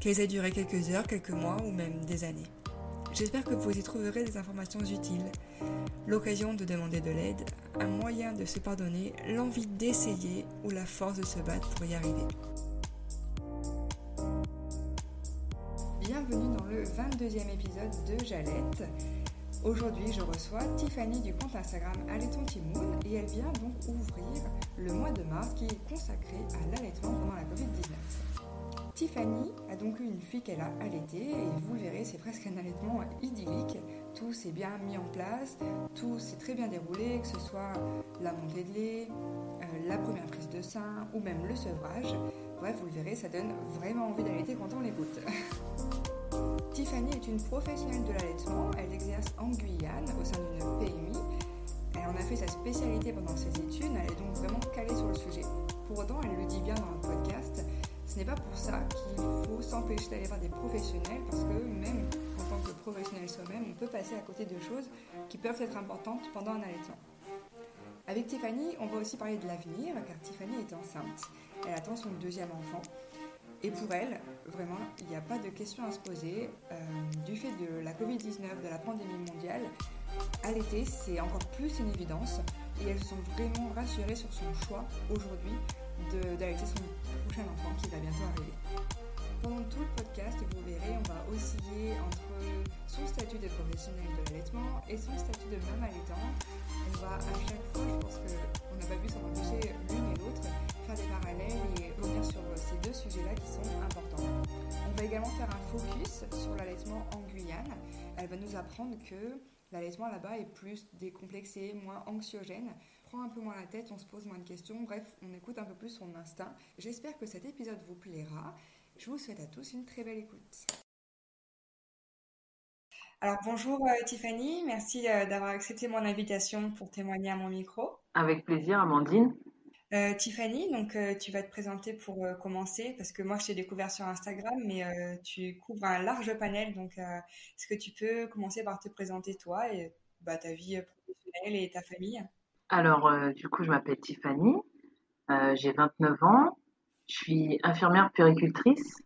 qu'elles aient duré quelques heures, quelques mois ou même des années. J'espère que vous y trouverez des informations utiles, l'occasion de demander de l'aide, un moyen de se pardonner, l'envie d'essayer ou la force de se battre pour y arriver. Bienvenue dans le 22e épisode de Jalette. Aujourd'hui, je reçois Tiffany du compte Instagram Allaiton et elle vient donc ouvrir le mois de mars qui est consacré à l'allaitement pendant la Covid-19. Tiffany a donc eu une fille qu'elle a allaitée et vous le verrez, c'est presque un allaitement idyllique. Tout s'est bien mis en place, tout s'est très bien déroulé, que ce soit la montée de lait, euh, la première prise de sein ou même le sevrage. Bref, vous le verrez, ça donne vraiment envie d'allaiter quand on l'écoute. Tiffany est une professionnelle de l'allaitement, elle exerce en Guyane au sein d'une PMI. Elle en a fait sa spécialité pendant ses études, elle est donc vraiment calée sur le sujet. Pour autant, elle le dit bien dans le podcast, ce n'est pas pour ça qu'il faut s'empêcher d'aller voir des professionnels parce que même en tant que professionnel soi-même, on peut passer à côté de choses qui peuvent être importantes pendant un allaitement. Avec Tiffany, on va aussi parler de l'avenir car Tiffany est enceinte. Elle attend son deuxième enfant. Et pour elle, vraiment, il n'y a pas de questions à se poser. Euh, du fait de la Covid-19, de la pandémie mondiale, allaiter, c'est encore plus une évidence. Et elles sont vraiment rassurées sur son choix aujourd'hui d'allaiter son prochain enfant qui va bientôt arriver. Pendant tout le podcast, vous verrez, on va osciller entre son statut de professionnel de l'allaitement et son statut de maman allaitante. On va à chaque fois, je pense qu'on n'a pas pu s'en empêcher l'une et l'autre, faire des parallèles et revenir sur ces deux sujets-là qui sont importants. On va également faire un focus sur l'allaitement en Guyane. Elle va nous apprendre que l'allaitement là-bas est plus décomplexé, moins anxiogène prend un peu moins la tête, on se pose moins de questions, bref, on écoute un peu plus son instinct. J'espère que cet épisode vous plaira. Je vous souhaite à tous une très belle écoute. Alors bonjour euh, Tiffany, merci euh, d'avoir accepté mon invitation pour témoigner à mon micro. Avec plaisir Amandine. Euh, Tiffany, donc tu vas te présenter pour commencer parce que moi je t'ai découvert sur Instagram, mais tu couvres un large panel, donc est-ce que tu peux commencer par te présenter toi et bah, ta vie professionnelle et ta famille? Alors, euh, du coup, je m'appelle Tiffany, euh, j'ai 29 ans, je suis infirmière péricultrice.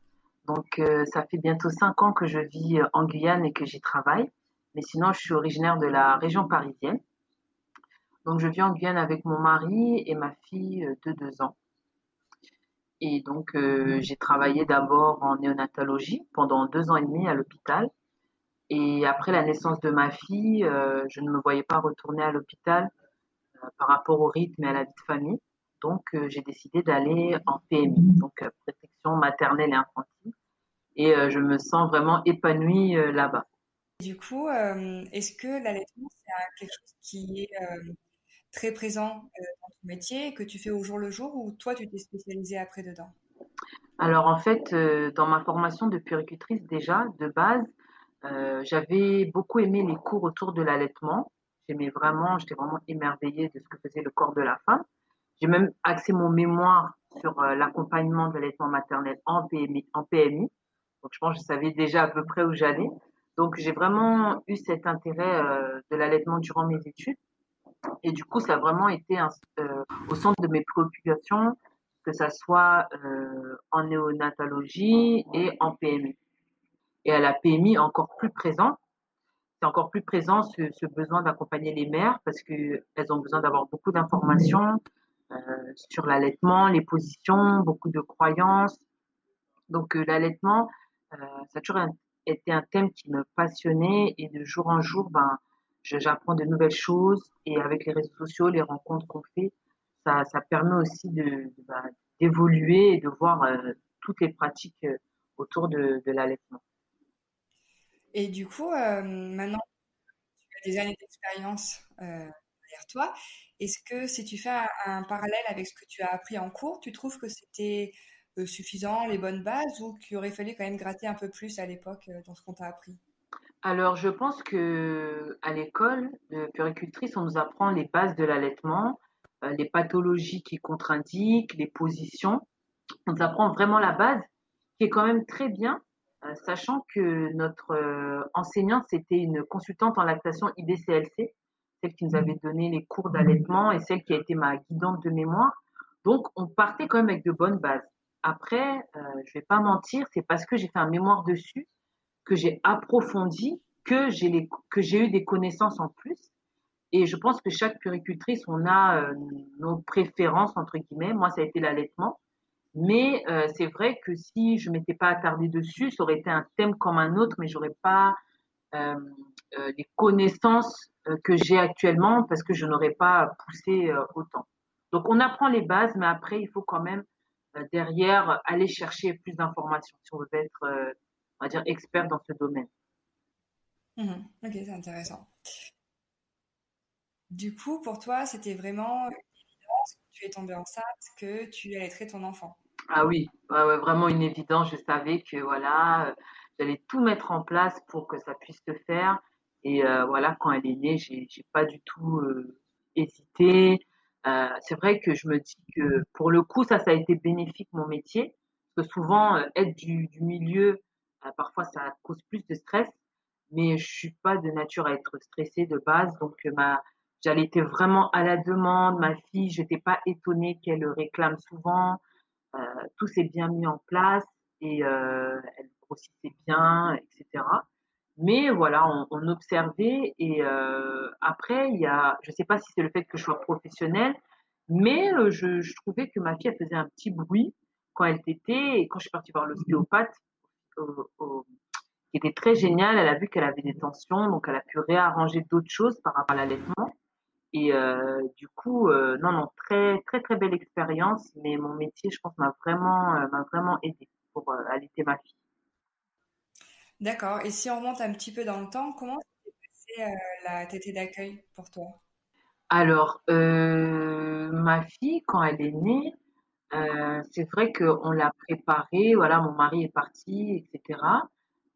Donc, euh, ça fait bientôt 5 ans que je vis en Guyane et que j'y travaille. Mais sinon, je suis originaire de la région parisienne. Donc, je vis en Guyane avec mon mari et ma fille de 2 ans. Et donc, j'ai travaillé d'abord en néonatologie pendant deux ans et demi à l'hôpital. Et après la naissance de ma fille, je ne me voyais pas retourner à l'hôpital par rapport au rythme et à la vie de famille. Donc, euh, j'ai décidé d'aller en PMI, donc euh, protection maternelle et infantile. Et euh, je me sens vraiment épanouie là-bas. Du coup, est-ce que l'allaitement, c'est quelque chose qui est très présent dans ton métier et que tu fais au jour le jour ou toi, tu t'es spécialisée après dedans? Alors, en fait, dans ma formation de puricultrice, déjà, de base, j'avais beaucoup aimé les cours autour de l'allaitement J'aimais vraiment, j'étais vraiment émerveillée de ce que faisait le corps de la femme. J'ai même axé mon mémoire sur euh, l'accompagnement de l'allaitement maternel en PMI, en PMI. Donc, je pense que je savais déjà à peu près où j'allais. Donc, j'ai vraiment eu cet intérêt euh, de l'allaitement durant mes études. Et du coup, ça a vraiment été euh, au centre de mes préoccupations, que ça soit en néonatologie et en PMI. Et à la PMI, encore plus présent, encore plus présent ce, besoin d'accompagner les mères parce qu'elles ont besoin d'avoir beaucoup d'informations euh, sur l'allaitement, les positions, beaucoup de croyances. Donc euh, l'allaitement, euh, ça a toujours était un thème qui me passionnait et de jour en jour, ben, j'apprends de nouvelles choses et avec les réseaux sociaux, les rencontres qu'on fait, ça, permet aussi ben, d'évoluer et de voir toutes les pratiques autour de l'allaitement. Et du coup, euh, maintenant, tu as des années d'expérience derrière toi. Est-ce que si tu fais un, parallèle avec ce que tu as appris en cours, tu trouves que c'était suffisant, les bonnes bases, ou qu'il aurait fallu quand même gratter un peu plus à l'époque dans ce qu'on t'a appris? Alors, je pense que à l'école de puricultrice, on nous apprend les bases de l'allaitement, euh, les pathologies qui contre-indiquent, les positions. On nous apprend vraiment la base, qui est quand même très bien, euh, sachant que notre euh, enseignante, c'était une consultante en lactation IBCLC, celle qui nous avait donné les cours d'allaitement et celle qui a été ma guidante de mémoire. Donc, on partait quand même avec de bonnes bases. Après, je vais pas mentir, c'est parce que j'ai fait un mémoire dessus que j'ai approfondi, que j'ai les, que j'ai eu des connaissances en plus. Et je pense que chaque puricultrice, on a euh, nos préférences entre guillemets. Moi, ça a été l'allaitement. Mais euh, c'est vrai que si je m'étais pas attardée dessus, ça aurait été un thème comme un autre, mais j'aurais pas euh, euh les connaissances que j'ai actuellement parce que je n'aurais pas poussé autant. Donc on apprend les bases, mais après il faut quand même derrière aller chercher plus d'informations si on veut être on va dire, expert dans ce domaine. Mhm. Ok, c'est intéressant. Du coup, pour toi, c'était vraiment tu es tombée enceinte, que tu allaiterais ton enfant. Ah oui, vraiment une évidence. Je savais que voilà, euh, j'allais tout mettre en place pour que ça puisse se faire. Et euh, voilà, quand elle est née, j'ai, j'ai pas du tout euh, hésité. c'est vrai que je me dis que pour le coup, ça, ça a été bénéfique mon métier, parce que souvent être du, milieu parfois, ça cause plus de stress, mais je suis pas de nature à être stressée de base. Donc, ma, j'allais vraiment à la demande. Ma fille, je n'étais pas étonnée qu'elle réclame souvent. Euh, tout s'est bien mis en place et euh, elle grossissait bien, etc. Mais voilà, on, observait et euh, après, il y a, je sais pas si c'est le fait que je sois professionnelle, mais je, je, trouvais que ma fille elle faisait un petit bruit quand elle tétait et quand je suis partie voir l'ostéopathe, qui était très géniale. Elle a vu qu'elle avait des tensions, donc elle a pu réarranger d'autres choses par rapport à l'allaitement. Et euh, du coup, euh, non, non, très, très, très belle expérience. Mais mon métier, je pense, m'a vraiment, euh, m'a vraiment aidé pour euh, allaiter ma fille. D'accord. Et si on remonte un petit peu dans le temps, comment s'est passée la tétée d'accueil pour toi? Alors, ma fille, quand elle est née, c'est vrai qu'on l'a préparé, voilà, mon mari est parti, etc.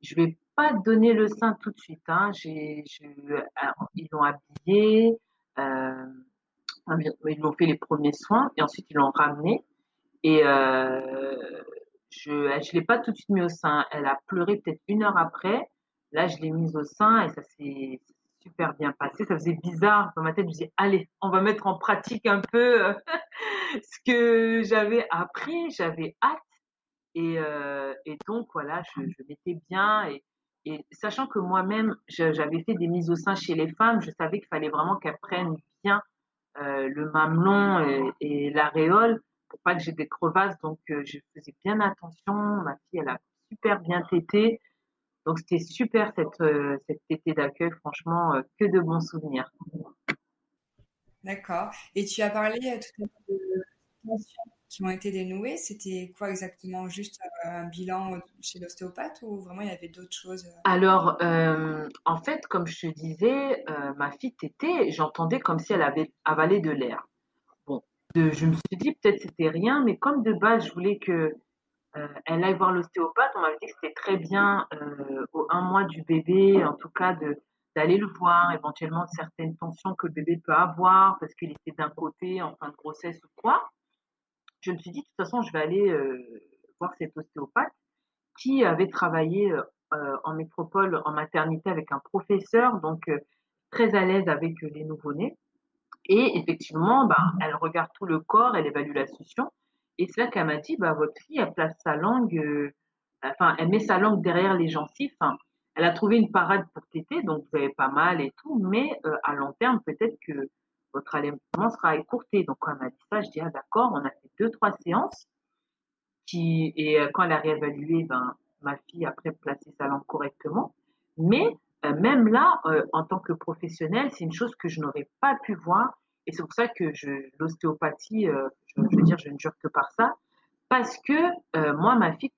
Je vais pas donner le sein tout de suite, hein. J'ai, ils l'ont habillé, euh, ils l'ont fait les premiers soins et ensuite ils l'ont ramené et euh, je, je l'ai pas tout de suite mis au sein. Elle a pleuré peut-être une heure après. Là, je l'ai mise au sein et ça s'est super bien passé. Ça faisait bizarre dans ma tête. Je me disais, allez, on va mettre en pratique un peu euh, ce que j'avais appris. J'avais hâte. Et, euh, donc, voilà, je, je m'étais bien. Et, sachant que moi-même, j'avais fait des mises au sein chez les femmes, je savais qu'il fallait vraiment qu'elles prennent bien euh, le mamelon et, l'aréole pour pas que j'ai des crevasses. Donc, euh, je faisais bien attention. Ma fille, elle a super bien tété. Donc c'était super cette, euh, cet été d'accueil, franchement, euh, que de bons souvenirs. D'accord. Et tu as parlé tout à l'heure de qui ont été dénouées. C'était quoi exactement? Juste un bilan chez l'ostéopathe ou vraiment il y avait d'autres choses Alors, euh, en fait, comme je te disais, euh, ma fille tétée, j'entendais comme si elle avait avalé de l'air. Bon, je me suis dit peut-être c'était rien, mais comme de base, je voulais que euh, elle aille voir l'ostéopathe. On m'avait dit que c'était très bien euh, au un mois du bébé, en tout cas de d'aller le voir, éventuellement certaines tensions que le bébé peut avoir parce qu'il était d'un côté en fin de grossesse ou quoi. Je me suis dit de toute façon je vais aller euh, voir cet ostéopathe qui avait travaillé euh, en métropole en maternité avec un professeur donc euh, très à l'aise avec les nouveau-nés. Et effectivement bah, elle regarde tout le corps, elle évalue la succion. Et c'est là qu'elle m'a dit, bah, votre fille, elle place sa langue, euh, enfin, elle met sa langue derrière les gencives. Elle a trouvé une parade pour téter, donc vous avez pas mal et tout, mais euh, à long terme, peut-être que votre allaitement sera écourté. Donc, quand elle m'a dit ça, je dis, ah d'accord, on a fait deux, trois séances. Qui, et euh, quand elle a réévalué, ben, ma fille après placer sa langue correctement. Mais euh, même là, euh, en tant que professionnelle, c'est une chose que je n'aurais pas pu voir. Et c'est pour ça que l'ostéopathie, je, veux dire, je ne jure que par ça. Parce que moi, ma fille,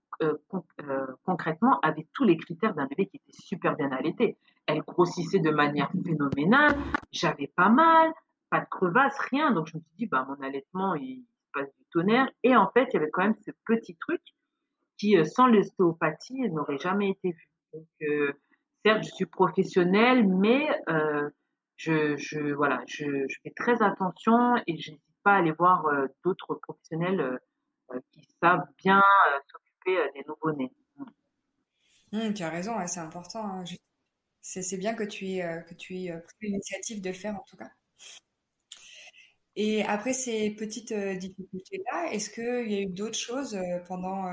concrètement, avait tous les critères d'un bébé qui était super bien allaité. Elle grossissait de manière phénoménale, j'avais pas mal, pas de crevasse, rien. Donc je me suis dit, bah, mon allaitement, il passe du tonnerre. Et en fait, il y avait quand même ce petit truc qui, sans l'ostéopathie, n'aurait jamais été vu. Donc, certes, je suis professionnelle, mais euh, je, je, voilà, je, fais très attention et je n'hésite pas à aller voir euh, d'autres professionnels euh, qui savent bien s'occuper des nouveau-nés. Mmh, tu as raison, c'est important. Hein. C'est bien que tu aies, que tu aies pris l'initiative de le faire en tout cas. Et après ces petites difficultés-là, est-ce qu'il y a eu d'autres choses pendant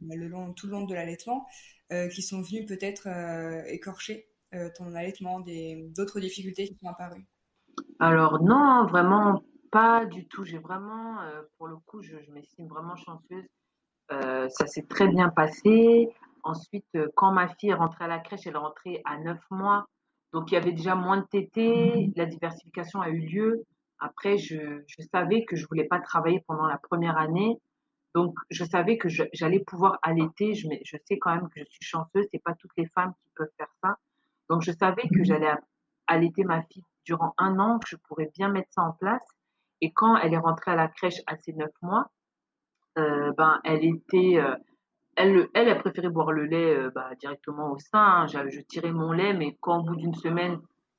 le long, tout le long de l'allaitement euh, qui sont venus peut-être euh, écorcher euh, ton allaitement, d'autres difficultés qui sont apparues? Alors non, vraiment pas du tout. J'ai vraiment, pour le coup, je, je m'estime vraiment chanceuse. ça s'est très bien passé. Ensuite, quand ma fille est rentrée à la crèche, elle est rentrée à 9 mois. Donc, il y avait déjà moins de tétés. La diversification a eu lieu. Après, je, je savais que je voulais pas travailler pendant la première année. Donc, je savais que j'allais pouvoir allaiter. Je, je, sais quand même que je suis chanceuse. C'est pas toutes les femmes qui peuvent faire ça. Donc, je savais que j'allais allaiter ma fille durant un an, que je pourrais bien mettre ça en place. Et quand elle est rentrée à la crèche à ses neuf mois, euh, ben, elle était, euh, elle, elle, a préféré boire le lait euh, bah, directement au sein. Hein. Je, tirais mon lait, mais quand au bout d'une semaine,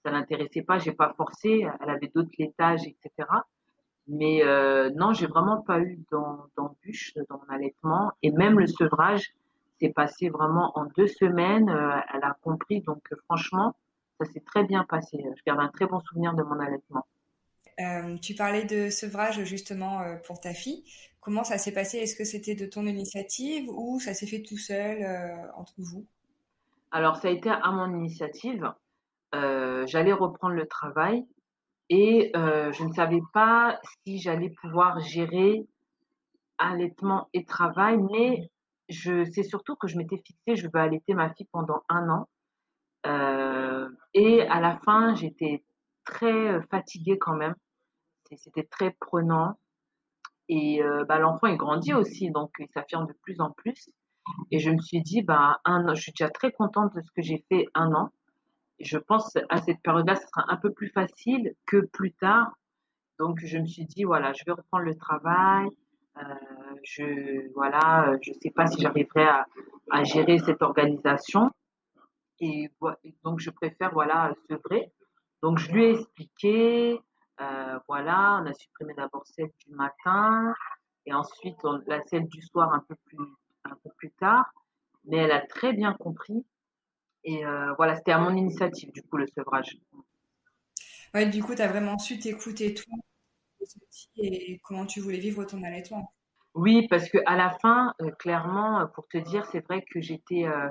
ça l'intéressait pas, j'ai pas forcé. Elle avait d'autres laitages, etc. Mais euh, non, j'ai vraiment pas eu d'embûche dans mon allaitement. Et même le sevrage s'est passé vraiment en deux semaines. Euh, elle a compris. Donc euh, franchement, ça s'est très bien passé. Je garde un très bon souvenir de mon allaitement. Euh, tu parlais de sevrage justement euh, pour ta fille. Comment ça s'est passé? Est-ce que c'était de ton initiative ou ça s'est fait tout seul entre vous? Alors ça a été à mon initiative. J'allais reprendre le travail et euh, je ne savais pas si j'allais pouvoir gérer allaitement et travail, mais je sais surtout que je m'étais fixée, je veux allaiter ma fille pendant un an. Euh, et à la fin, j'étais très fatiguée quand même. C'était très prenant. Et euh, bah, l'enfant, il grandit aussi, donc il s'affirme de plus en plus. Et je me suis dit, bah, un, je suis déjà très contente de ce que j'ai fait un an je pense à cette période-là, ce sera un peu plus facile que plus tard. Donc, je me suis dit, voilà, je vais reprendre le travail. Euh, je, voilà, je sais pas si j'arriverai à, gérer cette organisation. Et, donc, je préfère, voilà, sevrer. Donc, je lui ai expliqué, euh, voilà, on a supprimé d'abord celle du matin et ensuite la celle du soir un peu plus, un peu plus tard. Mais elle a très bien compris et euh, voilà, c'était à mon initiative, du coup, le sevrage. Ouais, du coup, tu as vraiment su t'écouter tout et comment tu voulais vivre ton allaitement. Oui, parce que à la fin, euh, clairement, pour te dire, c'est vrai que j'étais, euh,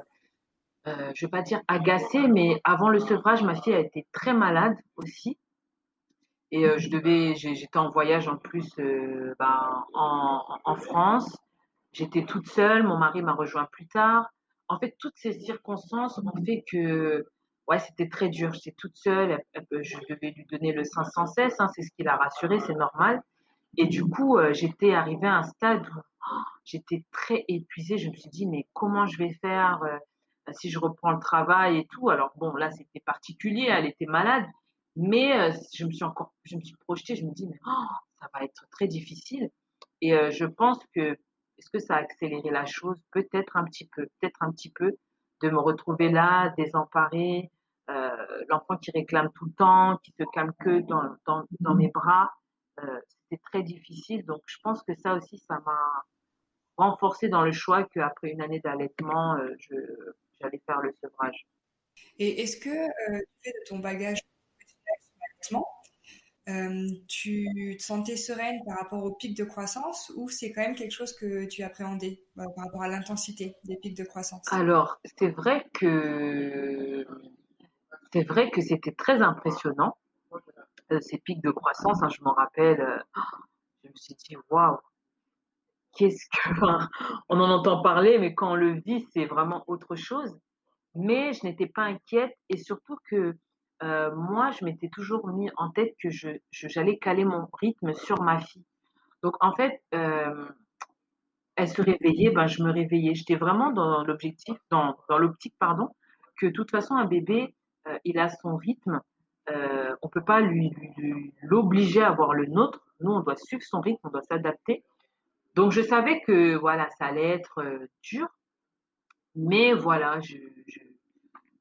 euh, je vais pas dire agacée, mais avant le sevrage, ma fille a été très malade aussi. Et euh, je devais, j'étais en voyage en plus bah, en, en France. J'étais toute seule, mon mari m'a rejoint plus tard en fait, toutes ces circonstances ont fait que, ouais, c'était très dur. J'étais toute seule. Je devais lui donner le sein sans cesse. Hein, c'est ce qui l'a rassuré, c'est normal. Et du coup, euh, j'étais arrivée à un stade où oh, j'étais très épuisée. Je me suis dit, mais comment je vais faire euh, si je reprends le travail et tout? Alors bon, là, c'était particulier. Elle était malade. Mais euh, je me suis encore, je me suis projetée. Je me dis, mais oh, ça va être très difficile. Et je pense que est-ce que ça a accéléré la chose? Peut-être un petit peu, peut-être un petit peu, de me retrouver là, désemparée, euh, l'enfant qui réclame tout le temps, qui se calme que dans, dans, dans mes bras. Euh, C'était très difficile. Donc, je pense que ça aussi, ça m'a renforcé dans le choix qu'après une année d'allaitement, euh, j'allais faire le sevrage. Et est-ce que tu fais de ton bagage professionnel euh, tu te sentais sereine par rapport au pic de croissance ou c'est quand même quelque chose que tu appréhendais euh, par rapport à l'intensité des pics de croissance? Alors, c'est vrai que c'est vrai que c'était très impressionnant euh, ces pics de croissance. Hein, je m'en rappelle, je me suis dit waouh, qu'est-ce que, on en entend parler, mais quand on le vit, c'est vraiment autre chose. Mais je n'étais pas inquiète et surtout que euh, moi, je m'étais toujours mis en tête que je, j'allais caler mon rythme sur ma fille. Donc en fait, euh, elle se réveillait, ben je me réveillais. J'étais vraiment dans l'objectif, dans, dans l'optique, pardon, que de toute façon un bébé, euh, il a son rythme. On peut pas lui, l'obliger à avoir le nôtre. Nous, on doit suivre son rythme, on doit s'adapter. Donc je savais que voilà, ça allait être dur, mais voilà, je, je,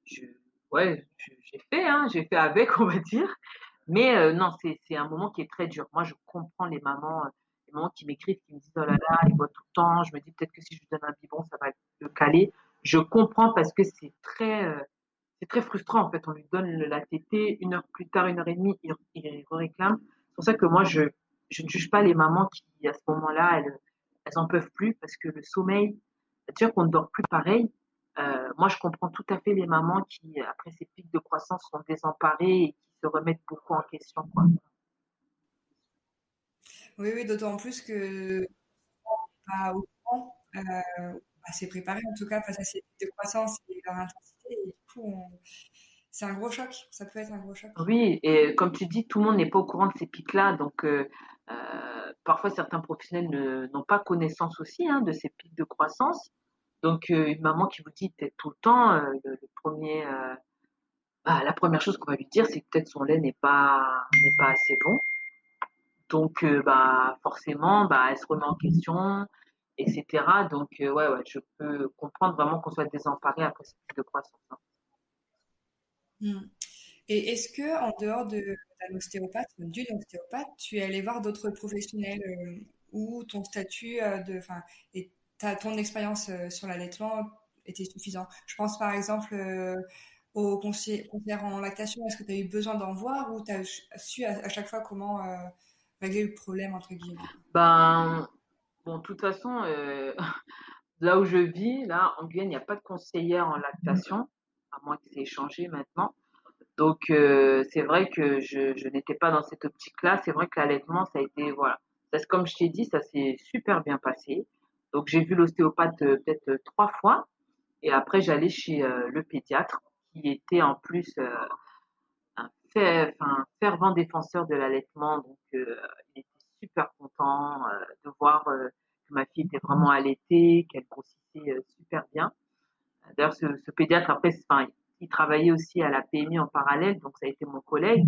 je ouais, je- j'ai fait, hein, j'ai fait avec, on va dire. Mais euh, non, c'est un moment qui est très dur. Moi, je comprends les mamans, euh, les mamans qui m'écrivent, qui me disent oh là là, il boit tout le temps. Je me dis peut-être que si je lui donne un biberon, ça va le caler. Je comprends parce que c'est très euh, c'est très frustrant en fait. On lui donne la tétée, une heure plus tard, une heure et demie, il, il réclame. C'est pour ça que moi, je je ne juge pas les mamans qui à ce moment-là, elles elles en peuvent plus parce que le sommeil, déjà qu'on ne dort plus pareil. Euh, moi, je comprends tout à fait les mamans qui, après ces pics de croissance, sont désemparées et qui se remettent beaucoup en question, quoi. Oui, oui, d'autant plus que pas au courant, euh, assez préparé en tout cas face à ces pics de croissance et leur intensité. Et du coup, on- c'est un gros choc. Ça peut être un gros choc. Oui, et comme tu dis, tout le monde n'est pas au courant de ces pics-là, donc euh, euh, parfois certains professionnels ne- n'ont pas connaissance aussi hein, de ces pics de croissance. Donc euh, une maman qui vous dit peut-être tout le temps, euh, le, premier, euh, bah, la première chose qu'on va lui dire, c'est que peut-être son lait n'est pas pas assez bon. Donc bah forcément, bah elle se remet en question, etc. Donc ouais ouais, je peux comprendre vraiment qu'on soit désemparé après ces pics de croissance. hein. Hmm. Et est-ce que en dehors de d'un ostéopathe, d'une ostéopathe, tu es allé voir d'autres professionnels où ton statut de, enfin, ton expérience euh, sur l'allaitement était suffisant? Je pense par exemple euh, au conseiller, conseillère en lactation. Est-ce que tu as eu besoin d'en voir ou tu as su à, à chaque fois comment euh, régler le problème entre guillemets? Ben bon, de toute façon, euh, là où je vis, là en Guyane, il n'y a pas de conseillère en lactation, à moins que c'est changé maintenant. Donc euh, c'est vrai que je, je n'étais pas dans cette optique-là. C'est vrai que l'allaitement, ça a été, voilà. Ça, c'est comme je t'ai dit, ça s'est super bien passé. Donc j'ai vu l'ostéopathe euh, peut-être euh, trois fois. Et après, j'allais chez euh, le pédiatre, qui était en plus un, fer- un fervent défenseur de l'allaitement. Donc il était super content de voir que ma fille était vraiment allaitée, qu'elle grossissait super bien. D'ailleurs, ce, ce pédiatre, après, enfin, il travaillait aussi à la PMI en parallèle, donc ça a été mon collègue.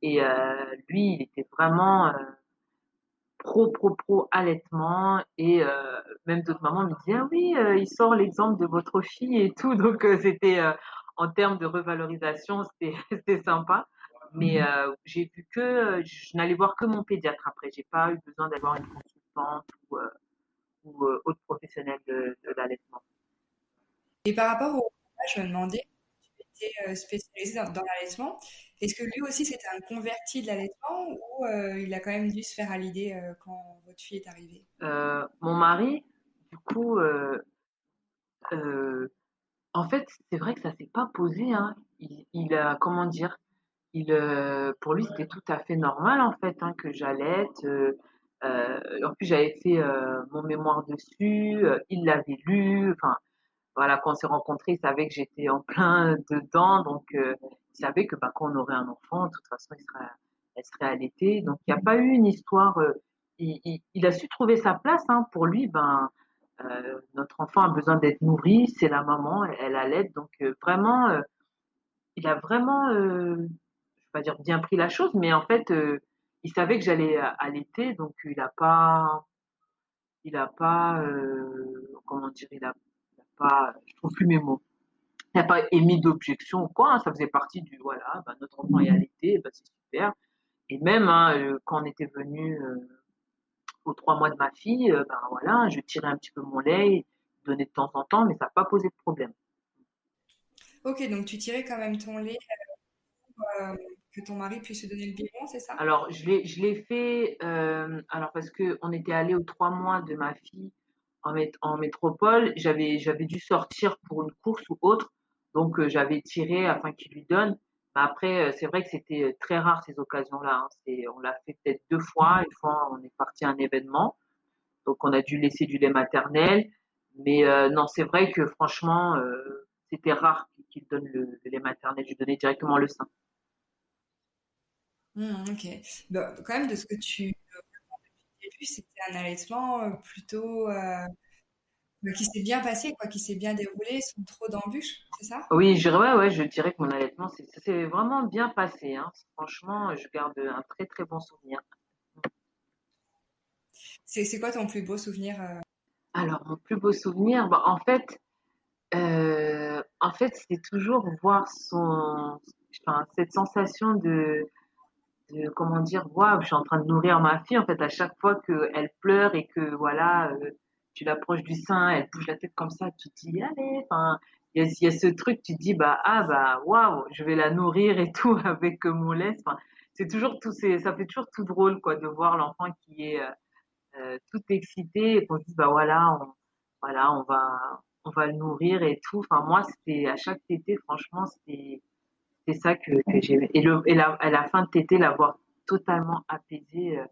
Et euh, lui, il était vraiment euh, pro, pro, pro allaitement. Et euh, même d'autres mamans me disaient, ah oui, euh, il sort l'exemple de votre fille et tout. Donc euh, c'était, en termes de revalorisation, c'était sympa. Mais euh, j'ai vu que, euh, je n'allais voir que mon pédiatre après. J'ai pas eu besoin d'avoir une consultante ou, euh, ou autre professionnel de, de l'allaitement. Et par rapport au je me demandais, tu étais spécialisé dans, dans l'allaitement. Est-ce que lui aussi c'était un converti de l'allaitement ou euh, il a quand même dû se faire à l'idée euh, quand votre fille est arrivée? Euh, mon mari, du coup, en fait, c'est vrai que ça s'est pas posé, hein. Il, a, comment dire, il, pour lui, c'était tout à fait normal, en fait, hein, que j'allaite. En plus, j'avais fait mon mémoire dessus, il l'avait lu. Voilà, quand on s'est rencontrés, il savait que j'étais en plein dedans, donc euh, il savait que bah, quand on aurait un enfant, de toute façon, il serait, elle serait allaitée. Donc, il n'y a pas eu une histoire. euh, il, il, il a su trouver sa place, hein. Pour lui, ben, euh, notre enfant a besoin d'être nourri, c'est la maman, elle, allait. Donc, euh, vraiment, euh, il a vraiment, euh, je vais pas dire bien pris la chose, mais en fait, il savait que j'allais allaiter, donc il a pas, il a pas, comment dire, il a pas, je trouve plus mes mots. Il n'a pas émis d'objection ou quoi, hein, ça faisait partie du, voilà, ben, notre enfant est allaité, c'est super. Et même hein, euh, quand on était venu euh, aux trois mois de ma fille, euh, ben voilà, je tirais un petit peu mon lait, je donnais de temps en temps, mais ça n'a pas posé de problème. Ok, donc tu tirais quand même ton lait euh, que ton mari puisse se donner le biberon, c'est ça? Alors, je l'ai, fait, euh, alors parce que on était allé aux trois mois de ma fille en, mét- en métropole, j'avais, dû sortir pour une course ou autre, donc euh, j'avais tiré afin qu'il lui donne. Mais après, euh, c'est vrai que c'était euh, très rare ces occasions-là. hein. On l'a fait peut-être deux fois. Une fois, on est parti à un événement. Donc on a dû laisser du lait maternel. Mais non, c'est vrai que franchement, c'était rare qu'il donne le, lait maternel. Je donnais directement le sein. Mmh, ok. Bah, quand même, de ce que tu c'était un allaitement plutôt qui s'est bien passé, quoi, qui s'est bien déroulé, sans trop d'embûches, c'est ça? Oui, je, ouais, ouais, je dirais que mon allaitement, c'est vraiment bien passé. Hein. Franchement, je garde un très très bon souvenir. C'est quoi ton plus beau souvenir euh? Alors, mon plus beau souvenir, bah, en fait, euh, en fait, c'est toujours voir son, enfin, cette sensation de, de comment dire, waouh, je suis en train de nourrir ma fille. En fait, à chaque fois qu'elle pleure et que voilà, euh, tu l'approches du sein, elle bouge la tête comme ça, tu te dis, allez, enfin, il y a, ce truc, tu te dis, bah, ah, bah, waouh, je vais la nourrir et tout avec mon lait. Enfin, c'est toujours tout, ça fait toujours tout drôle, quoi, de voir l'enfant qui est euh, euh, tout excité et qu'on se dit, bah, voilà, on, voilà, on va, on va le nourrir et tout. Enfin, moi, c'était, à chaque tété, franchement, c'était, c'est ça que, j'ai, et et à la fin de tété, l'avoir totalement apaisé, euh,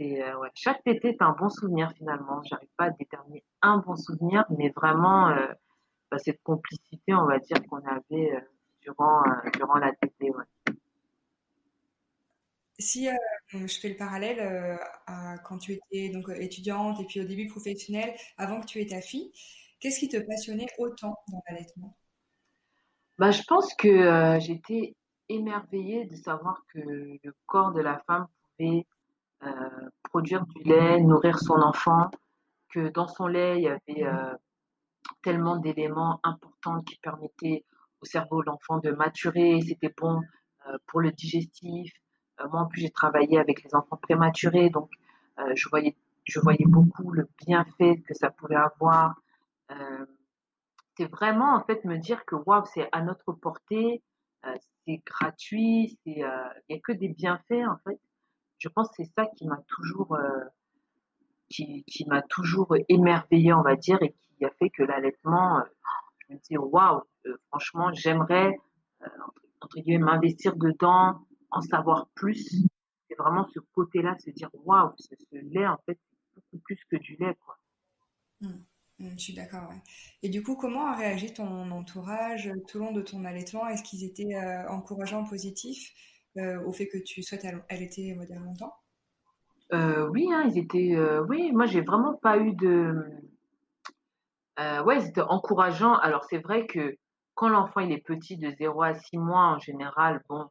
euh, ouais, chaque tété est un bon souvenir finalement. J'arrive pas à déterminer un bon souvenir, mais vraiment euh, bah, cette complicité, on va dire, qu'on avait durant, la tété. Si je fais le parallèle à quand tu étais donc étudiante et puis au début professionnelle, avant que tu aies ta fille, qu'est-ce qui te passionnait autant dans l'allaitement? Bah, Je pense que j'étais émerveillée de savoir que le corps de la femme pouvait euh, produire du lait, nourrir son enfant, que dans son lait, il y avait euh, tellement d'éléments importants qui permettaient au cerveau de l'enfant de maturer, c'était bon euh, pour le digestif. moi, en plus, j'ai travaillé avec les enfants prématurés, donc je voyais je voyais beaucoup le bienfait que ça pouvait avoir. C'est vraiment en fait me dire que waouh, c'est à notre portée, c'est gratuit, c'est il n'y a que des bienfaits en fait je pense que c'est ça qui m'a toujours, euh, qui, qui émerveillée, on va dire, et qui a fait que l'allaitement, euh, je me dis, waouh, euh, franchement, j'aimerais, entre guillemets, m'investir dedans, en savoir plus. C'est vraiment ce côté-là, se dire, waouh, ce, lait, en fait, c'est beaucoup plus que du lait, quoi. Mmh. Mmh, je suis d'accord. Et du coup, comment a réagi ton entourage tout au long de ton allaitement? Est-ce qu'ils étaient encourageants, positifs euh, au fait que tu souhaites allaiter moderne longtemps? Euh, Oui, hein, ils étaient. Euh, oui, moi j'ai vraiment pas eu de. ouais, ils étaient encourageants. Alors c'est vrai que quand l'enfant il est petit, de 0 à 6 mois en général, bon,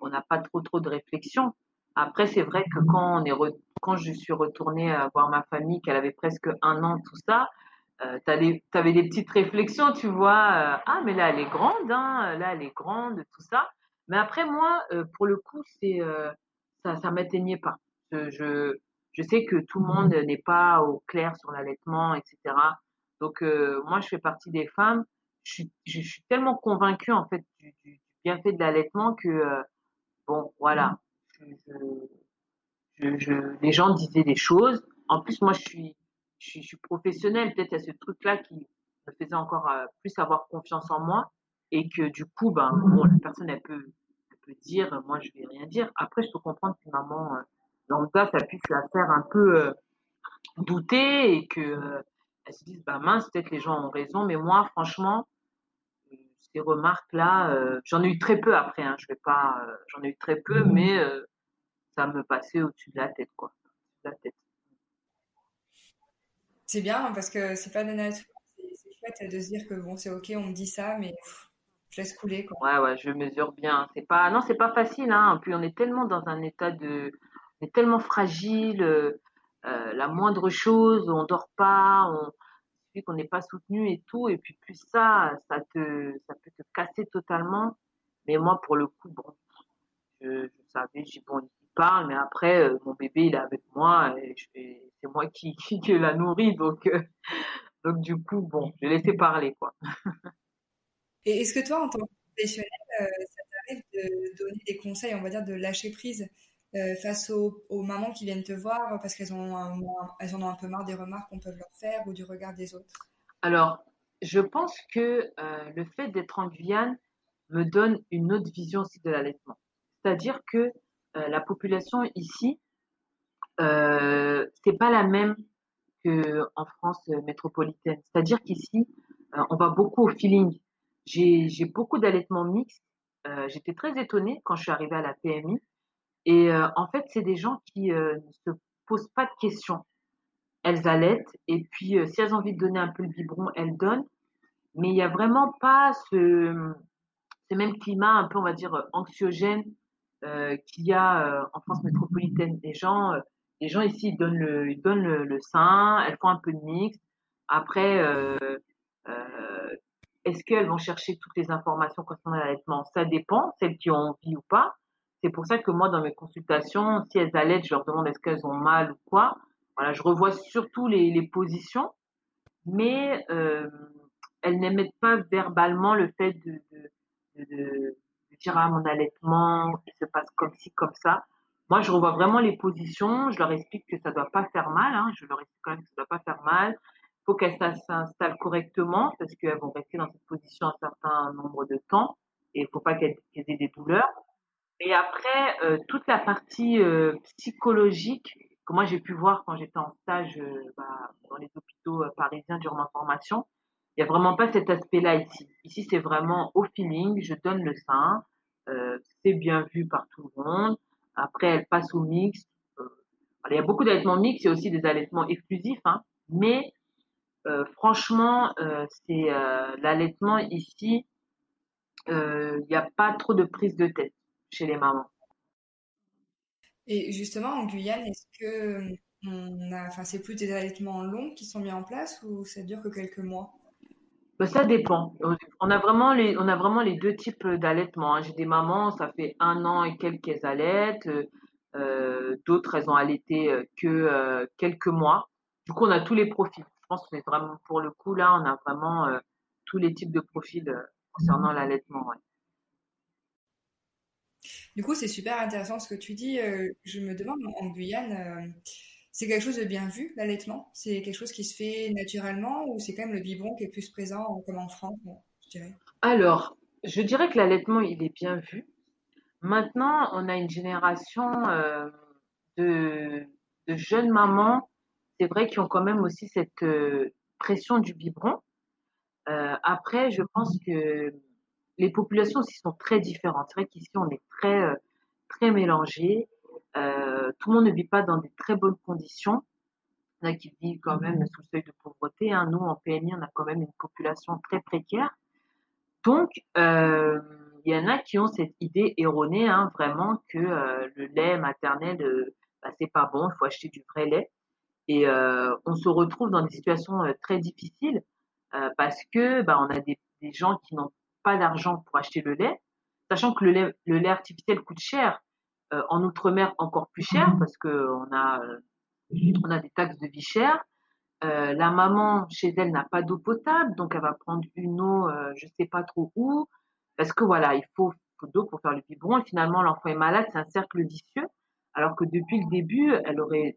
on n'a pas trop trop de réflexion. Après, c'est vrai que quand on est quand je suis retournée voir ma famille, qu'elle avait presque un an, tout ça, euh, tu avais des petites réflexions, tu vois. ah, mais là, elle est grande, hein, là, elle est grande, tout ça. Mais après, moi, euh, pour le coup, c'est euh, ça, ça m'atteignait pas. Je, je, sais que tout le monde n'est pas au clair sur l'allaitement, etc. Donc, euh, moi, je fais partie des femmes. Je suis, je, suis tellement convaincue, en fait, du, du bienfait de l'allaitement que, bon, voilà. Je, je, les gens disaient des choses. En plus, moi, je suis, je, suis professionnelle. Peut-être il y a ce truc-là qui me faisait encore plus avoir confiance en moi et que du coup, ben, bon, la personne, elle peut, elle peut dire, moi, je vais rien dire. Après, je peux comprendre que maman, euh, dans le cas, ça puisse la faire un peu euh, douter et que euh, elle se dise, bah mince, peut-être les gens ont raison, mais moi, franchement, ces remarques-là, j'en ai eu très peu après, hein, je vais pas, j'en ai eu très peu, mmh. mais ça me passait au-dessus de la tête, quoi. De la tête. C'est bien parce que c'est pas de nature. C'est chouette de se dire que bon, c'est ok, on me dit ça, mais je laisse couler. Quoi. Ouais, ouais, je mesure bien. C'est pas, non, c'est pas facile. Hein. Puis on est tellement dans un état de, on est tellement fragile. Euh, euh, la moindre chose, on dort pas, on, qu'on n'est pas soutenu et tout. Et puis plus ça, ça te, ça peut te casser totalement. Mais moi, pour le coup, bon, je, je savais, j'ai bon, parle, mais après, euh, mon bébé, il est avec moi et c'est moi qui, qui, qui la nourris, donc, donc du coup, bon, je laissé parler, quoi. Et est-ce que toi, en tant que professionnel, euh, ça t'arrive de donner des conseils, on va dire, de lâcher prise euh, face aux, mamans qui viennent te voir parce qu'elles ont elles en ont un peu marre des remarques qu'on peut leur faire ou du regard des autres? Alors, je pense que euh, le fait d'être en Guyane me donne une autre vision aussi de l'allaitement. C'est-à-dire que la population ici euh, c'est pas la même qu'en France métropolitaine. C'est-à-dire qu'ici, euh, on va beaucoup au feeling. J'ai, beaucoup d'allaitements mixtes. Euh, j'étais très étonnée quand je suis arrivée à la PMI. Et euh, en fait, c'est des gens qui ne se posent pas de questions. Elles allaitent et puis si elles ont envie de donner un peu le biberon, elles donnent. Mais il n'y a vraiment pas ce, ce même climat un peu, on va dire, anxiogène euh, qu'il y a en France métropolitaine. Les gens, les gens ici, ils donnent le, donnent le, sein, elles font un peu de mix. Après, euh, euh, est-ce qu'elles vont chercher toutes les informations concernant l'allaitement? Ça dépend, celles qui ont envie ou pas. C'est pour ça que moi, dans mes consultations, si elles allaitent, je leur demande est-ce qu'elles ont mal ou quoi. Voilà, je revois surtout les, positions, mais euh, elles n'émettent pas verbalement le fait de dire ah mon allaitement, il se passe comme ci, comme ça. Moi, je revois vraiment les positions, je leur explique que ça doit pas faire mal, hein, je leur explique quand même que ça doit pas faire mal, faut qu'elles s'installent correctement parce qu'elles vont rester dans cette position un certain nombre de temps et il faut pas qu'elles aient des douleurs. Et après, euh, toute la partie euh, psychologique que moi j'ai pu voir quand j'étais en stage euh, bah, dans les hôpitaux parisiens durant ma formation, il n'y a vraiment pas cet aspect-là ici. Ici, c'est vraiment au feeling, je donne le sein, c'est bien vu par tout le monde. Après, elle passe au mix. il y a beaucoup d'allaitements mixtes, il aussi des allaitements exclusifs, hein, mais euh, franchement, euh, c'est euh, l'allaitement ici, il n'y a pas trop de prise de tête chez les mamans. Et justement, en Guyane, est-ce que enfin, c'est plus des allaitements longs qui sont mis en place ou ça dure que quelques mois? Ben, ça dépend. On a vraiment les, on a vraiment les deux types d'allaitement. hein. J'ai des mamans, ça fait un an et quelques qu'elles allaitent. Euh, d'autres, elles ont allaité que euh, quelques mois. Du coup, on a tous les profils je pense que vraiment, pour le coup, là, on a vraiment euh, tous les types de profils euh, concernant l'allaitement. Ouais. Du coup, c'est super intéressant ce que tu dis. Euh, je me demande, en Guyane, c'est quelque chose de bien vu, l'allaitement? C'est quelque chose qui se fait naturellement ou c'est quand même le biberon qui est plus présent comme en France, je dirais? Alors, je dirais que l'allaitement, il est bien vu. Maintenant, on a une génération euh, de, jeunes mamans c'est vrai qu'ils ont quand même aussi cette euh, pression du biberon. Euh, après, je pense que les populations aussi sont très différentes. C'est vrai qu'ici, on est très, très tout le monde ne vit pas dans des très bonnes conditions. Il y en a qui vivent quand même sous le seuil de pauvreté. Hein. Nous, en PMI, on a quand même une population très précaire. Donc, euh, il y en a qui ont cette idée erronée, hein, vraiment, que euh, le lait maternel, bah, c'est pas bon, il faut acheter du vrai lait. Et euh, on se retrouve dans des situations euh, très difficiles euh, parce que bah, on a des, des gens qui n'ont pas d'argent pour acheter le lait, sachant que le lait, le lait artificiel coûte cher. Euh, en outre-mer, encore plus cher mmh. parce que on a, on a des taxes de vie chères. Euh, la maman chez elle n'a pas d'eau potable, donc elle va prendre une eau, euh, je sais pas trop où, parce que voilà, il faut, faut d'eau pour faire le biberon. Et finalement, l'enfant est malade, c'est un cercle vicieux. Alors que depuis le début, elle aurait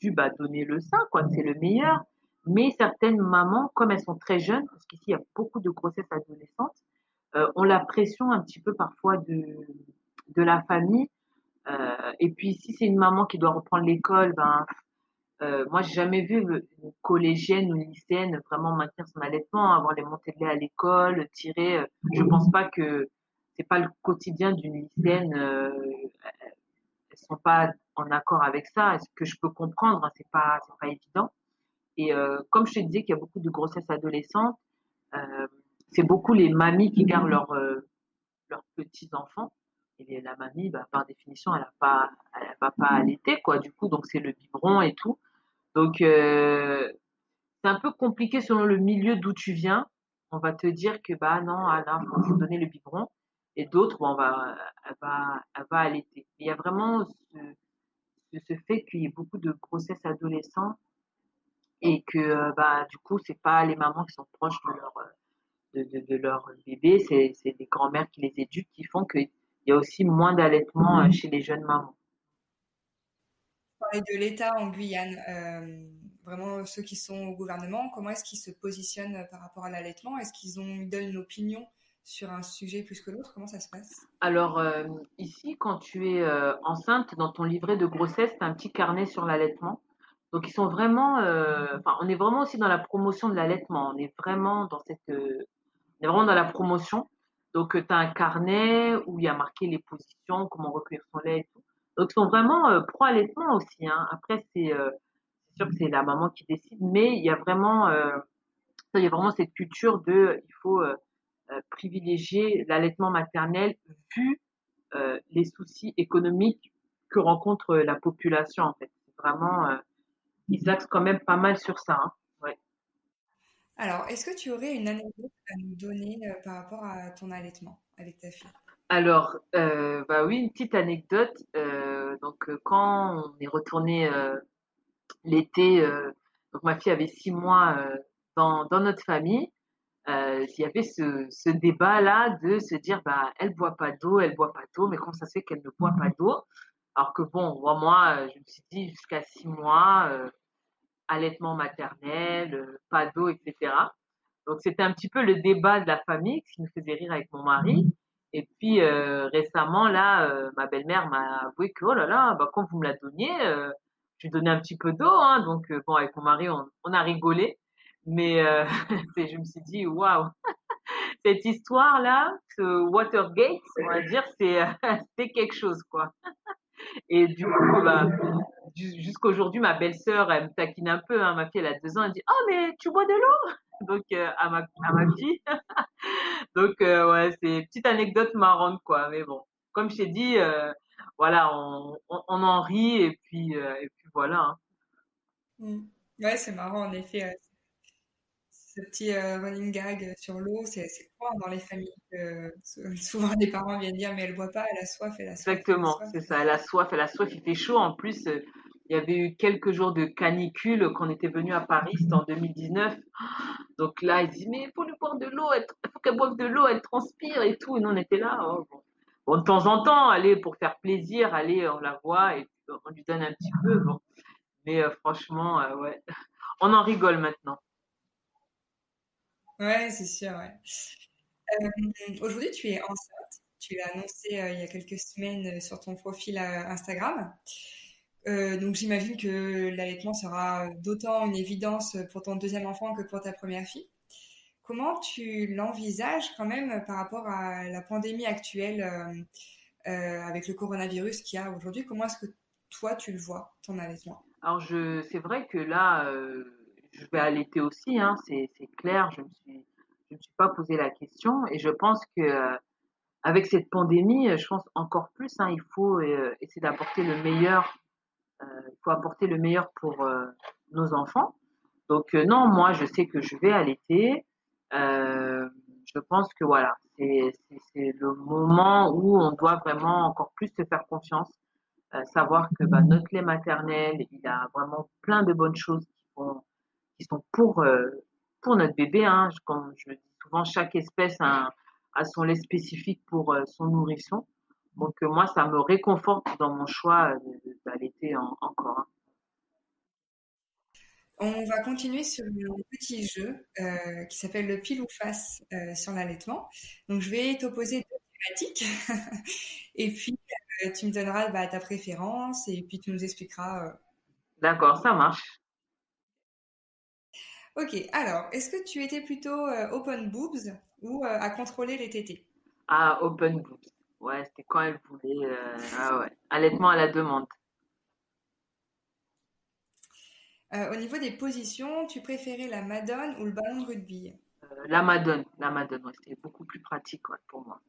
dû bah, donner le sein, quoi, c'est le meilleur. Mais certaines mamans, comme elles sont très jeunes, parce qu'ici il y a beaucoup de grossesses adolescentes, euh, ont la pression un petit peu parfois de, de la famille. Euh, et puis si c'est une maman qui doit reprendre l'école, ben euh, moi j'ai jamais vu une collégienne ou une lycéenne vraiment maintenir son allaitement, avoir les montées de lait à l'école, tirer. Euh, je pense pas que c'est pas le quotidien d'une lycéenne. Euh, elles sont pas en accord avec ça. Est-ce que je peux comprendre hein, C'est pas, c'est pas évident. Et euh, comme je te disais qu'il y a beaucoup de grossesses adolescentes, c'est beaucoup les mamies qui gardent leurs leurs petits enfants. Et la mamie, bah, par définition, elle a pas, elle va pas allaiter quoi. Du coup, donc c'est le biberon et tout. Donc euh, c'est un peu compliqué selon le milieu d'où tu viens. On va te dire que bah non, ah là, faut donner le biberon. Et d'autres, bon, on va, elle va, elle va allaiter. Il y a vraiment ce, ce fait qu'il y ait beaucoup de grossesses adolescentes et que euh, bah du coup c'est pas les mamans qui sont proches de leur de, de, de leur bébé c'est les grands-mères qui les éduquent qui font qu'il y a aussi moins d'allaitement euh, chez les jeunes mamans. Parler de l'État en Guyane, euh, vraiment ceux qui sont au gouvernement, comment est-ce qu'ils se positionnent par rapport à l'allaitement? Est-ce qu'ils ont donnent une opinion sur un sujet plus que l'autre? Comment ça se passe? Alors, euh, ici, quand tu es euh, enceinte, dans ton livret de grossesse, tu as un petit carnet sur l'allaitement. Donc, ils sont vraiment, euh, enfin, on est vraiment aussi dans la promotion de l'allaitement. On est vraiment dans cette, on est vraiment dans la promotion. Donc, tu as un carnet où il y a marqué les positions, comment recueillir son lait et tout. Donc, ils sont vraiment pro-allaitement aussi. Hein. Après, c'est sûr que c'est la maman qui décide, mais il y a vraiment, il y a vraiment cette culture de, il faut euh, privilégier l'allaitement maternel vu euh, les soucis économiques que rencontre la population en fait. Vraiment, euh, ils axent quand même pas mal sur ça. Hein. Alors, est-ce que tu aurais une anecdote à nous donner par rapport à ton allaitement avec ta fille? Alors, bah oui, une petite anecdote. donc, quand on est retourné l'été, donc ma fille avait six mois dans, dans notre famille, euh, il y avait ce, ce débat-là de se dire, bah, elle boit pas d'eau, elle boit pas d'eau, mais comment ça se fait qu'elle ne boit pas d'eau? Alors que bon, moi, euh, je me suis dit jusqu'à six mois, euh, allaitement maternel, euh, pas d'eau, etc. Donc c'était un petit peu le débat de la famille qui me faisait rire avec mon mari. Et puis récemment, là, ma belle-mère m'a avoué que oh là là, bah, quand vous me la donniez, je lui donnais un petit peu d'eau. Hein, donc bon, avec mon mari, on, on a rigolé. Mais euh, je me suis dit, waouh, cette histoire-là, ce Watergate, on va dire, c'est c'est quelque chose, quoi. Et du coup, bah, jusqu'aujourd'hui, ma belle-sœur, elle me taquine un peu. Hein, ma fille, elle a deux ans, elle dit, oh, mais tu bois de l'eau? Donc, euh, à, ma, à ma fille. Donc, euh, ouais, c'est une petite anecdote marrante, quoi. Mais bon, comme je t'ai dit, euh, voilà, on, on, on, en rit et puis, et puis voilà. Hein. Mmh. Ouais, c'est marrant, en effet ce petit euh, running gag sur l'eau, c'est quoi dans les familles Souvent, les parents viennent dire, mais elle boit pas, elle a soif, elle a soif. Exactement, c'est ça, elle a soif, elle a soif, il fait chaud. En plus, euh, il y avait eu quelques jours de canicule quand on était venu à Paris, en 2019. Donc là, il dit, mais il faut lui boire de l'eau, il faut qu'elle boive de l'eau, elle transpire et tout. Et nous, on était là. Oh, de temps en temps, allez, pour faire plaisir, allez, on la voit et on lui donne un petit peu. Mais euh, franchement, ouais, on en rigole maintenant. Ouais, c'est sûr. Euh, aujourd'hui, tu es enceinte. Tu l'as annoncé euh, il y a quelques semaines euh, sur ton profil Instagram. Donc j'imagine que l'allaitement sera d'autant une évidence pour ton deuxième enfant que pour ta première fille. Comment tu l'envisages quand même par rapport à la pandémie actuelle avec le coronavirus qu'il y a aujourd'hui? Comment est-ce que toi tu le vois, ton allaitement? Alors c'est vrai que là, je vais allaiter aussi, hein, c'est clair. Je je me suis pas posé la question et je pense que euh, avec cette pandémie, je pense encore plus, hein, il faut euh, essayer d'apporter le meilleur. Euh, il faut apporter le meilleur pour nos enfants. Donc non, moi, je sais que je vais allaiter. je pense que voilà, c'est le moment où on doit vraiment encore plus se faire confiance, savoir que bah, notre lait maternel, il a vraiment plein de bonnes choses qui vont qui sont pour, euh, pour notre bébé. Hein. Comme je dis souvent, chaque espèce a, a son lait spécifique pour euh, son nourrisson. Donc euh, moi, ça me réconforte dans mon choix d'allaiter encore. On va continuer sur un petit jeu euh, qui s'appelle le pile ou face euh, sur l'allaitement. Donc je vais t'opposer deux thématiques et puis euh, tu me donneras bah, ta préférence et puis tu nous expliqueras. D'accord, ça marche. Ok, alors, est-ce que tu étais plutôt euh, open boobs ou euh, à contrôler les tétés? Ah, open boobs. Ouais, c'était quand elle voulait. Euh, ah ouais, allaitement à la demande. au niveau des positions, tu préférais la madone ou le ballon de rugby? La madone, la madone, ouais, c'était beaucoup plus pratique pour moi.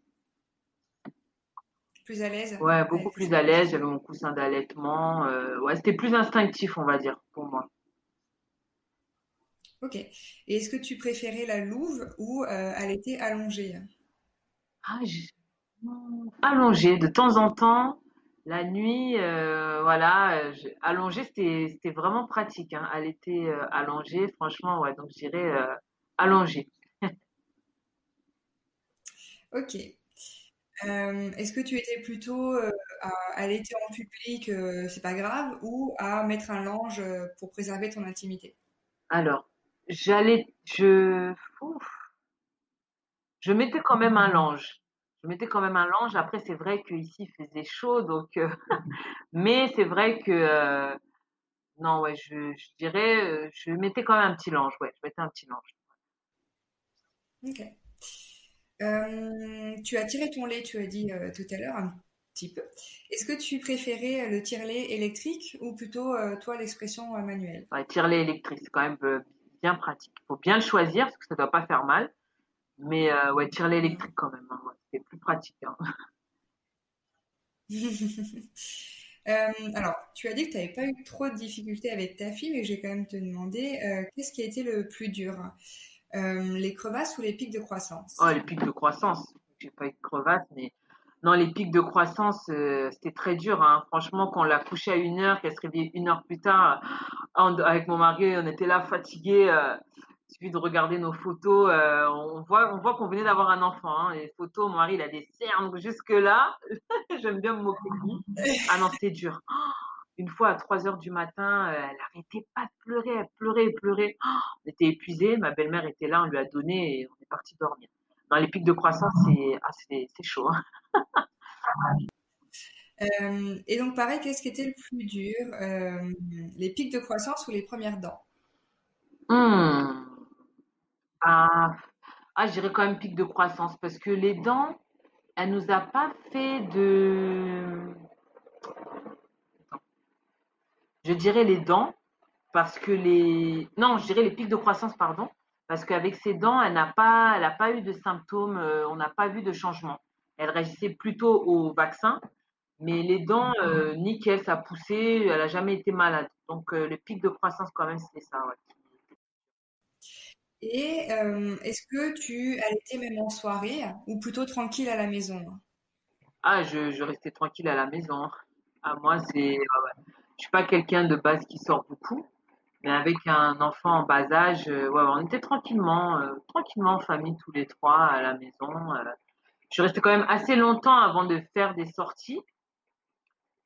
Plus à l'aise? Ouais, beaucoup plus à l'aise. J'avais mon coussin d'allaitement. ouais, c'était plus instinctif, on va dire, pour moi. Ok. Et est-ce que tu préférais la louve ou euh, elle était allongée ah, Allongée, de temps en temps. La nuit, euh, voilà, allongée, c'était vraiment pratique. Hein. Elle était euh, allongée, franchement, ouais. Donc, je dirais allongée. ok. Est-ce que tu étais plutôt à allaiter en public, c'est pas grave, ou à mettre un linge pour préserver ton intimité? Alors, J'allais, je, ouf. Je mettais quand même un linge. Je mettais quand même un linge. Après, c'est vrai qu'ici, il faisait chaud, donc. mais c'est vrai que. non, ouais, je, je dirais, je mettais quand même un petit linge. Ouais, je mettais un petit linge. Ok. Euh, tu as tiré ton lait, tu as dit euh, tout à l'heure un petit peu. Est-ce que tu préférais euh, le tire-lait électrique ou plutôt, toi, l'expression manuelle? Ouais, Tire-lait électrique, c'est quand même bien pratique. Il faut bien le choisir parce que ça ne doit pas faire mal. Mais ouais, tire-lait électrique quand même, hein, c'est plus pratique. Hein. alors, tu as dit que tu n'avais pas eu trop de difficultés avec ta fille, mais je vais quand même te demander qu'est-ce qui a été le plus dur? Euh, les crevasses ou les pics de croissance? Oh, les pics de croissance. J'ai pas eu de crevasses, mais non, les pics de croissance, euh, c'était très dur. Hein. Franchement, quand on l'a couché à une heure, qu'elle se réveillait une heure plus tard, avec mon mari, on était là fatigués. Euh, il suffit de regarder nos photos. on voit, on voit qu'on venait d'avoir un enfant. Hein. Les photos, mon mari, il a des cernes jusque là. J'aime bien me moquer de lui. Ah non, c'était dur. Une fois à 3 heures du matin, euh, elle n'arrêtait pas de pleurer, elle pleurait, elle pleurait. Oh, on était épuisés, ma belle-mère était là, on lui a donné et on est parti dormir. Dans les pics de croissance, c'est ah, chaud. Hein. Euh, et donc, pareil, qu'est-ce qui était le plus dur euh, Les pics de croissance ou les premières dents? Hmm. Ah, ah, je dirais quand même pic de croissance parce que les dents, elle nous a pas fait de je dirais les dents, parce que les. Non, je dirais les pics de croissance, pardon, parce qu'avec ses dents, elle n'a pas, elle pas eu de symptômes, euh, on n'a pas vu de changement. Elle réagissait plutôt au vaccin, mais les dents, euh, nickel, ça a poussé, elle n'a jamais été malade. Donc, euh, le pic de croissance, quand même, c'était ça. Et est-ce que tu allais même en soirée ou plutôt tranquille à la maison? Ah, je, restais tranquille à la maison. À ah, moi, c'est. Je suis pas quelqu'un de base qui sort beaucoup, mais avec un enfant en bas âge, euh, on était tranquillement, euh, tranquillement en famille tous les trois à la maison. Euh. je restée quand même assez longtemps avant de faire des sorties.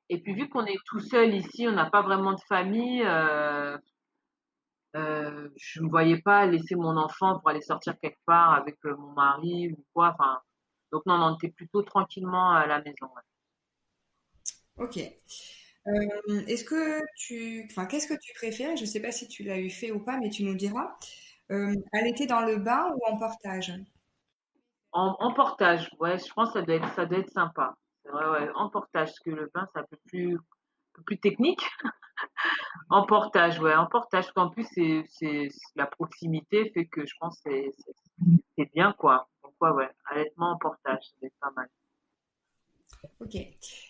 Et puis vu qu'on est tout seul ici, on n'a pas vraiment de famille. Je ne voyais pas laisser mon enfant pour aller sortir quelque part avec mon mari ou quoi. Enfin, donc non, on était plutôt tranquillement à la maison. Ok. Euh, est-ce que tu, enfin, qu'est-ce que tu préfères? Je ne sais pas si tu l'as eu fait ou pas, mais tu nous diras. Euh, allaiter dans le bain ou en portage? En, portage, ouais, je pense que ça doit être, ça doit être sympa. Ouais, ouais, en portage, parce que le bain, c'est un peu plus, technique. En portage, ouais, en portage, qu'en plus, c'est, c'est, la proximité fait que je pense que c'est, c'est, bien, quoi. Donc, ouais, ouais, allaitement en portage, c'est pas mal. Ok.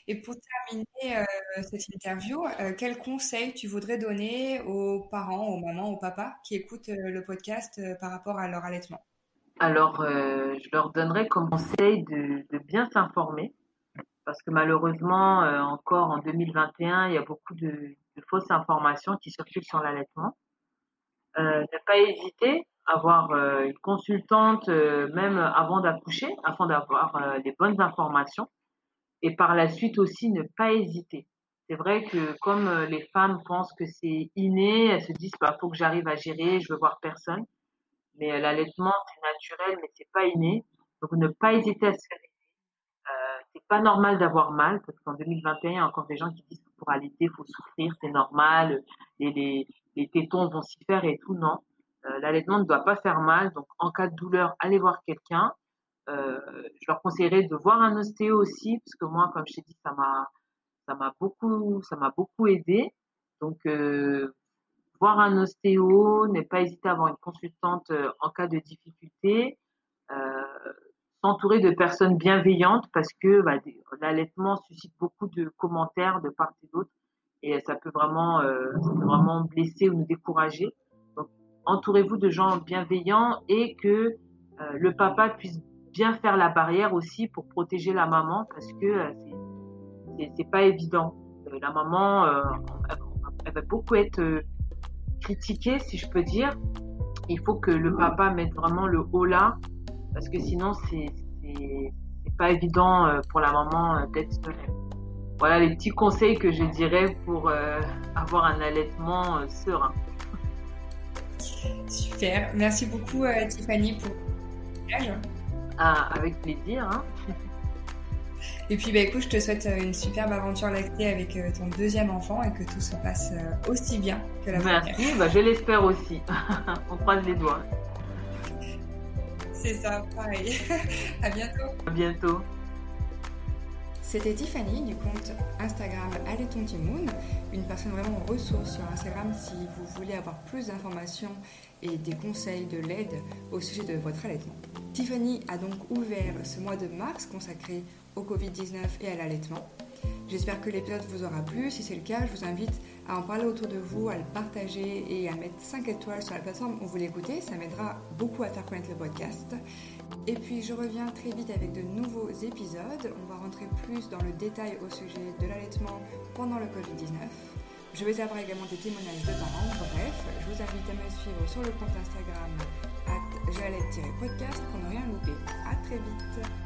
Et pour terminer euh, cette interview, euh, quel conseil tu voudrais donner aux parents, aux mamans, aux papas qui écoutent euh, le podcast par rapport à leur allaitement? Alors, je leur donnerais comme conseil de, bien s'informer parce que malheureusement, encore en 2021, il y a beaucoup de, fausses informations qui circulent sur l'allaitement. ne pas hésiter à avoir une consultante même avant d'accoucher afin d'avoir les bonnes informations et par la suite aussi ne pas hésiter. C'est vrai que comme euh, les femmes pensent que c'est inné, elles se disent bah faut que j'arrive à gérer, je veux voir personne. Mais euh, l'allaitement c'est naturel, mais c'est pas inné. Donc ne pas hésiter à se faire. Euh, pas normal d'avoir mal parce qu'en 2021 il y a encore des gens qui disent que pour allaiter il faut souffrir, c'est normal, les, les, les tétons vont s'y faire et tout non. Euh, l'allaitement ne doit pas faire mal, donc en cas de douleur, allez voir quelqu'un. Euh, je leur conseillerais de voir un ostéo aussi, parce que moi, comme je t'ai dit, ça m'a, ça m'a beaucoup, ça m'a beaucoup aidé. Donc, euh, voir un ostéo, ne pas hésiter à avoir une consultante euh, en cas de difficulté, s'entourer de personnes bienveillantes parce que bah, l'allaitement suscite beaucoup de commentaires de part et d'autre et ça peut vraiment, ça peut vraiment blesser ou nous décourager. Donc, entourez-vous de gens bienveillants et que le papa puisse bien faire la barrière aussi pour protéger la maman parce que euh, c'est pas évident. Euh, la maman, euh, elle, va beaucoup être critiquée, si je peux dire. Il faut que le papa mette vraiment le haut là parce que sinon c'est pas évident pour la maman d'être Voilà les petits conseils que je dirais pour avoir un allaitement serein. Super, merci beaucoup Tiffany pour Ah, avec plaisir. Hein. Et puis, bah, écoute, je te souhaite euh, une superbe aventure lactée avec euh, ton deuxième enfant et que tout se passe euh, aussi bien que la première. Merci, bah, je l'espère aussi. On croise les doigts. C'est ça, pareil. à bientôt. À bientôt. C'était Tiffany du compte Instagram Allaiton Timoun, une personne vraiment ressource sur Instagram si vous voulez avoir plus d'informations et des conseils, de l'aide au sujet de votre allaitement. Tiffany a donc ouvert ce mois de mars consacré au Covid-19 et à l'allaitement. J'espère que l'épisode vous aura plu. Si c'est le cas, je vous invite à en parler autour de vous, à le partager et à mettre 5 étoiles sur la plateforme où vous l'écoutez. Ça m'aidera beaucoup à faire connaître le podcast. Et puis je reviens très vite avec de nouveaux épisodes. On va rentrer plus dans le détail au sujet de l'allaitement pendant le Covid-19. Je vais avoir également des témoignages de parents. Bref, je vous invite à me suivre sur le compte Instagram at jalette-podcast pour ne rien louper. A très vite